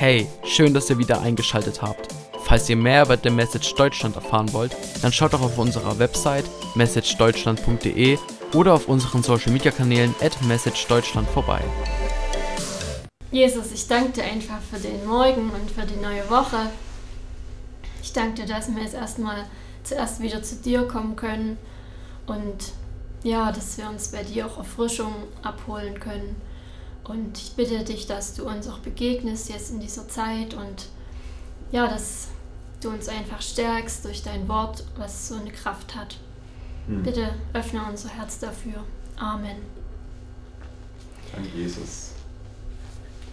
Hey, schön, dass ihr wieder eingeschaltet habt. Falls ihr mehr über The Message Deutschland erfahren wollt, dann schaut doch auf unserer Website messagedeutschland.de oder auf unseren Social Media Kanälen at messagedeutschland vorbei. Jesus, ich danke dir einfach für den Morgen und für die neue Woche. Ich danke dir, dass wir jetzt erstmal zuerst wieder zu dir kommen können und ja, dass wir uns bei dir auch Erfrischung abholen können. Und ich bitte dich, dass du uns auch begegnest jetzt in dieser Zeit und ja, dass du uns einfach stärkst durch dein Wort, was so eine Kraft hat. Hm. Bitte öffne unser Herz dafür. Amen. Danke, Jesus.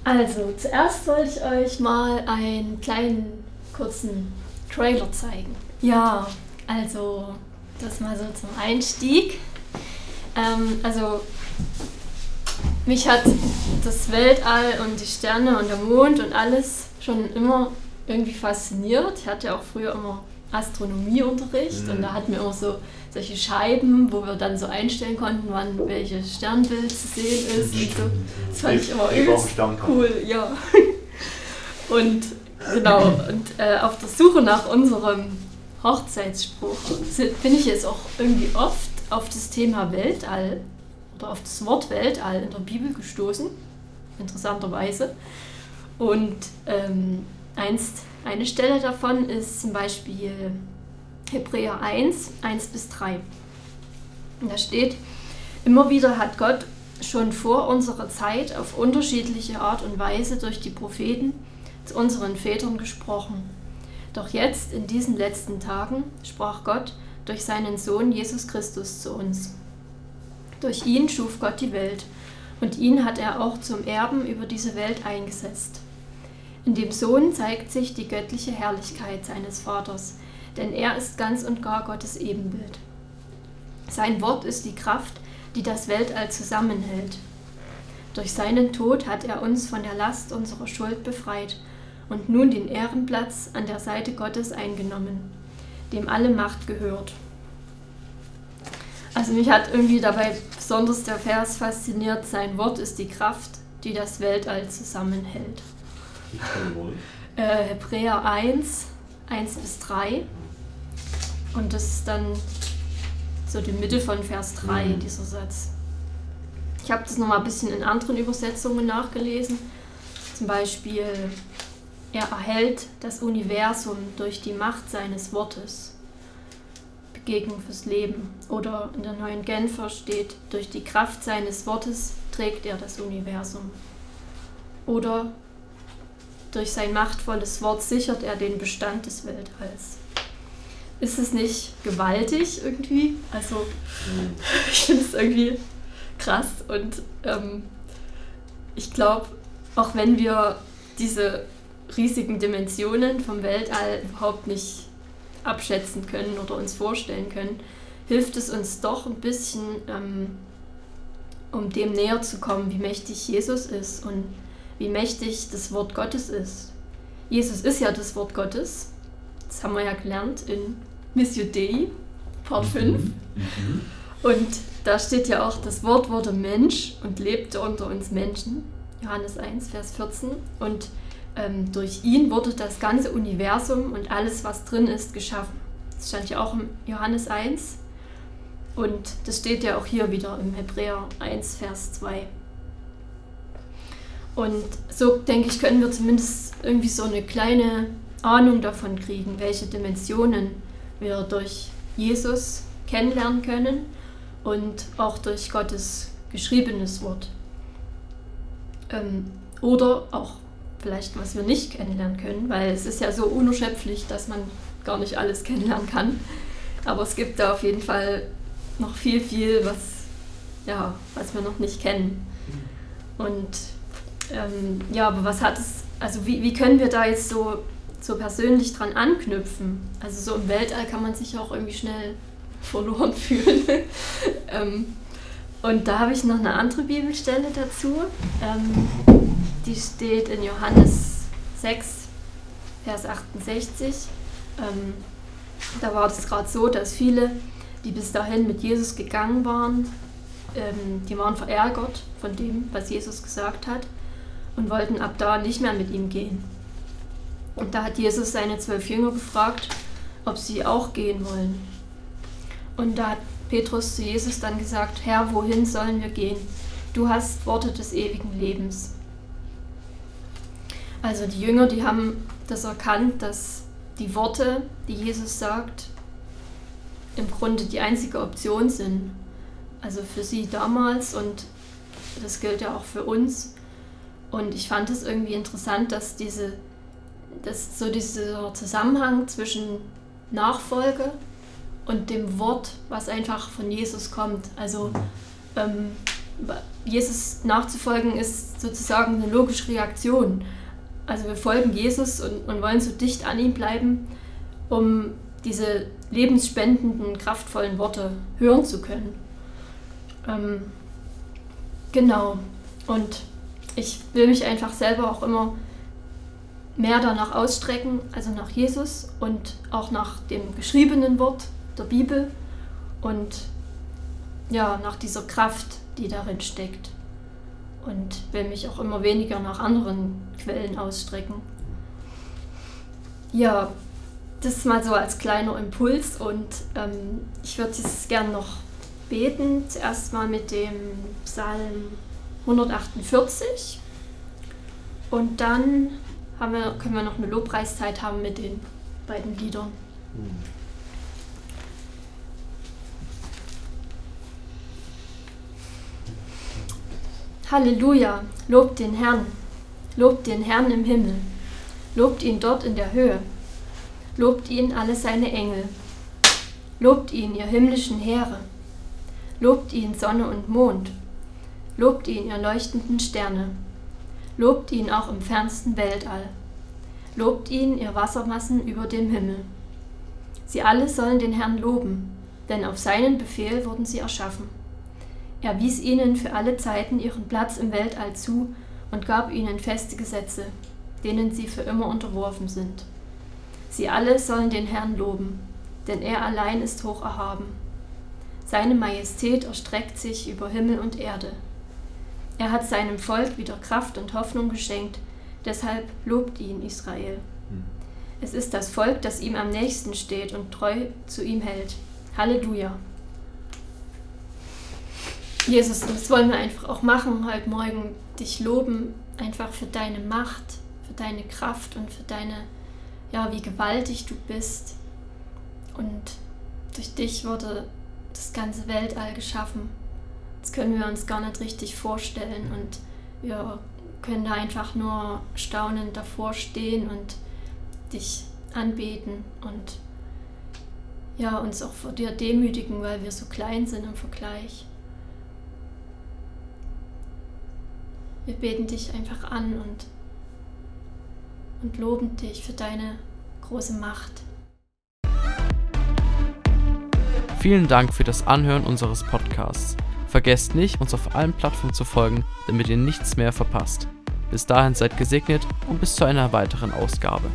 Also, zuerst wollte ich euch mal einen kleinen, kurzen Trailer zeigen. Ja, also, das mal so zum Einstieg. Ähm, also, mich hat das Weltall und die Sterne und der Mond und alles schon immer irgendwie fasziniert. Ich hatte auch früher immer Astronomieunterricht mhm. und da hatten wir immer so solche Scheiben, wo wir dann so einstellen konnten, wann welche Sternbild zu sehen ist und so. Das fand ich immer übelst cool, ja. Und genau, und äh, auf der Suche nach unserem Hochzeitsspruch bin ich jetzt auch irgendwie oft auf das Thema Weltall oder auf das Wort Weltall in der Bibel gestoßen, interessanterweise. Und ähm, einst, eine Stelle davon ist zum Beispiel Hebräer 1, 1 bis 3. Und da steht, immer wieder hat Gott schon vor unserer Zeit auf unterschiedliche Art und Weise durch die Propheten zu unseren Vätern gesprochen. Doch jetzt, in diesen letzten Tagen, sprach Gott durch seinen Sohn Jesus Christus zu uns. Durch ihn schuf Gott die Welt, und ihn hat er auch zum Erben über diese Welt eingesetzt. In dem Sohn zeigt sich die göttliche Herrlichkeit seines Vaters, denn er ist ganz und gar Gottes Ebenbild. Sein Wort ist die Kraft, die das Weltall zusammenhält. Durch seinen Tod hat er uns von der Last unserer Schuld befreit und nun den Ehrenplatz an der Seite Gottes eingenommen, dem alle Macht gehört. Also mich hat irgendwie dabei besonders der Vers fasziniert, sein Wort ist die Kraft, die das Weltall zusammenhält. Äh, Hebräer 1, 1 bis 3. Und das ist dann so die Mitte von Vers 3, mhm. dieser Satz. Ich habe das nochmal ein bisschen in anderen Übersetzungen nachgelesen. Zum Beispiel, er erhält das Universum durch die Macht seines Wortes. Begegnung fürs Leben. Oder in der neuen Genfer steht, durch die Kraft seines Wortes trägt er das Universum. Oder durch sein machtvolles Wort sichert er den Bestand des Weltalls. Ist es nicht gewaltig irgendwie? Also, mhm. ich finde es irgendwie krass und ähm, ich glaube, auch wenn wir diese riesigen Dimensionen vom Weltall überhaupt nicht abschätzen können oder uns vorstellen können, hilft es uns doch ein bisschen, ähm, um dem näher zu kommen, wie mächtig Jesus ist und wie mächtig das Wort Gottes ist. Jesus ist ja das Wort Gottes. Das haben wir ja gelernt in Missio Dei, Part 5. Mhm. mhm. Und da steht ja auch, das Wort wurde Mensch und lebte unter uns Menschen. Johannes 1, Vers 14. Und ähm, durch ihn wurde das ganze Universum und alles, was drin ist, geschaffen. Das stand ja auch im Johannes 1 und das steht ja auch hier wieder im Hebräer 1, Vers 2. Und so denke ich, können wir zumindest irgendwie so eine kleine Ahnung davon kriegen, welche Dimensionen wir durch Jesus kennenlernen können und auch durch Gottes geschriebenes Wort. Ähm, oder auch vielleicht, was wir nicht kennenlernen können, weil es ist ja so unerschöpflich, dass man gar nicht alles kennenlernen kann. Aber es gibt da auf jeden Fall noch viel, viel, was, ja, was wir noch nicht kennen. Und ähm, ja, aber was hat es, also wie, wie können wir da jetzt so, so persönlich dran anknüpfen? Also so im Weltall kann man sich auch irgendwie schnell verloren fühlen. ähm, und da habe ich noch eine andere Bibelstelle dazu. Ähm, die steht in Johannes 6, Vers 68. Ähm, da war es gerade so, dass viele, die bis dahin mit Jesus gegangen waren, ähm, die waren verärgert von dem, was Jesus gesagt hat und wollten ab da nicht mehr mit ihm gehen. Und da hat Jesus seine zwölf Jünger gefragt, ob sie auch gehen wollen. Und da hat Petrus zu Jesus dann gesagt, Herr, wohin sollen wir gehen? Du hast Worte des ewigen Lebens. Also die Jünger, die haben das erkannt, dass die Worte, die Jesus sagt, im Grunde die einzige Option sind. Also für sie damals und das gilt ja auch für uns. Und ich fand es irgendwie interessant, dass diese, dass so dieser Zusammenhang zwischen Nachfolge und dem Wort, was einfach von Jesus kommt. Also ähm, Jesus nachzufolgen ist sozusagen eine logische Reaktion. Also wir folgen Jesus und, und wollen so dicht an ihm bleiben, um diese lebensspendenden, kraftvollen Worte hören zu können. Ähm, genau. Und ich will mich einfach selber auch immer mehr danach ausstrecken, also nach Jesus und auch nach dem geschriebenen Wort der Bibel und ja, nach dieser Kraft, die darin steckt. Und will mich auch immer weniger nach anderen Quellen ausstrecken. Ja, das mal so als kleiner Impuls und ähm, ich würde jetzt gern noch beten. Zuerst mal mit dem Psalm 148 und dann wir, können wir noch eine Lobpreiszeit haben mit den beiden Liedern. Halleluja, lobt den Herrn, lobt den Herrn im Himmel, lobt ihn dort in der Höhe, lobt ihn alle seine Engel, lobt ihn ihr himmlischen Heere, lobt ihn Sonne und Mond, lobt ihn ihr leuchtenden Sterne, lobt ihn auch im fernsten Weltall, lobt ihn ihr Wassermassen über dem Himmel. Sie alle sollen den Herrn loben, denn auf seinen Befehl wurden sie erschaffen. Er wies ihnen für alle Zeiten ihren Platz im Weltall zu und gab ihnen feste Gesetze, denen sie für immer unterworfen sind. Sie alle sollen den Herrn loben, denn er allein ist hoch erhaben. Seine Majestät erstreckt sich über Himmel und Erde. Er hat seinem Volk wieder Kraft und Hoffnung geschenkt, deshalb lobt ihn Israel. Es ist das Volk, das ihm am nächsten steht und treu zu ihm hält. Halleluja. Jesus, das wollen wir einfach auch machen heute Morgen, dich loben, einfach für deine Macht, für deine Kraft und für deine, ja, wie gewaltig du bist. Und durch dich wurde das ganze Weltall geschaffen. Das können wir uns gar nicht richtig vorstellen und wir können da einfach nur staunend davor stehen und dich anbeten und ja, uns auch vor dir demütigen, weil wir so klein sind im Vergleich. Wir beten dich einfach an und, und loben dich für deine große Macht. Vielen Dank für das Anhören unseres Podcasts. Vergesst nicht, uns auf allen Plattformen zu folgen, damit ihr nichts mehr verpasst. Bis dahin seid gesegnet und bis zu einer weiteren Ausgabe.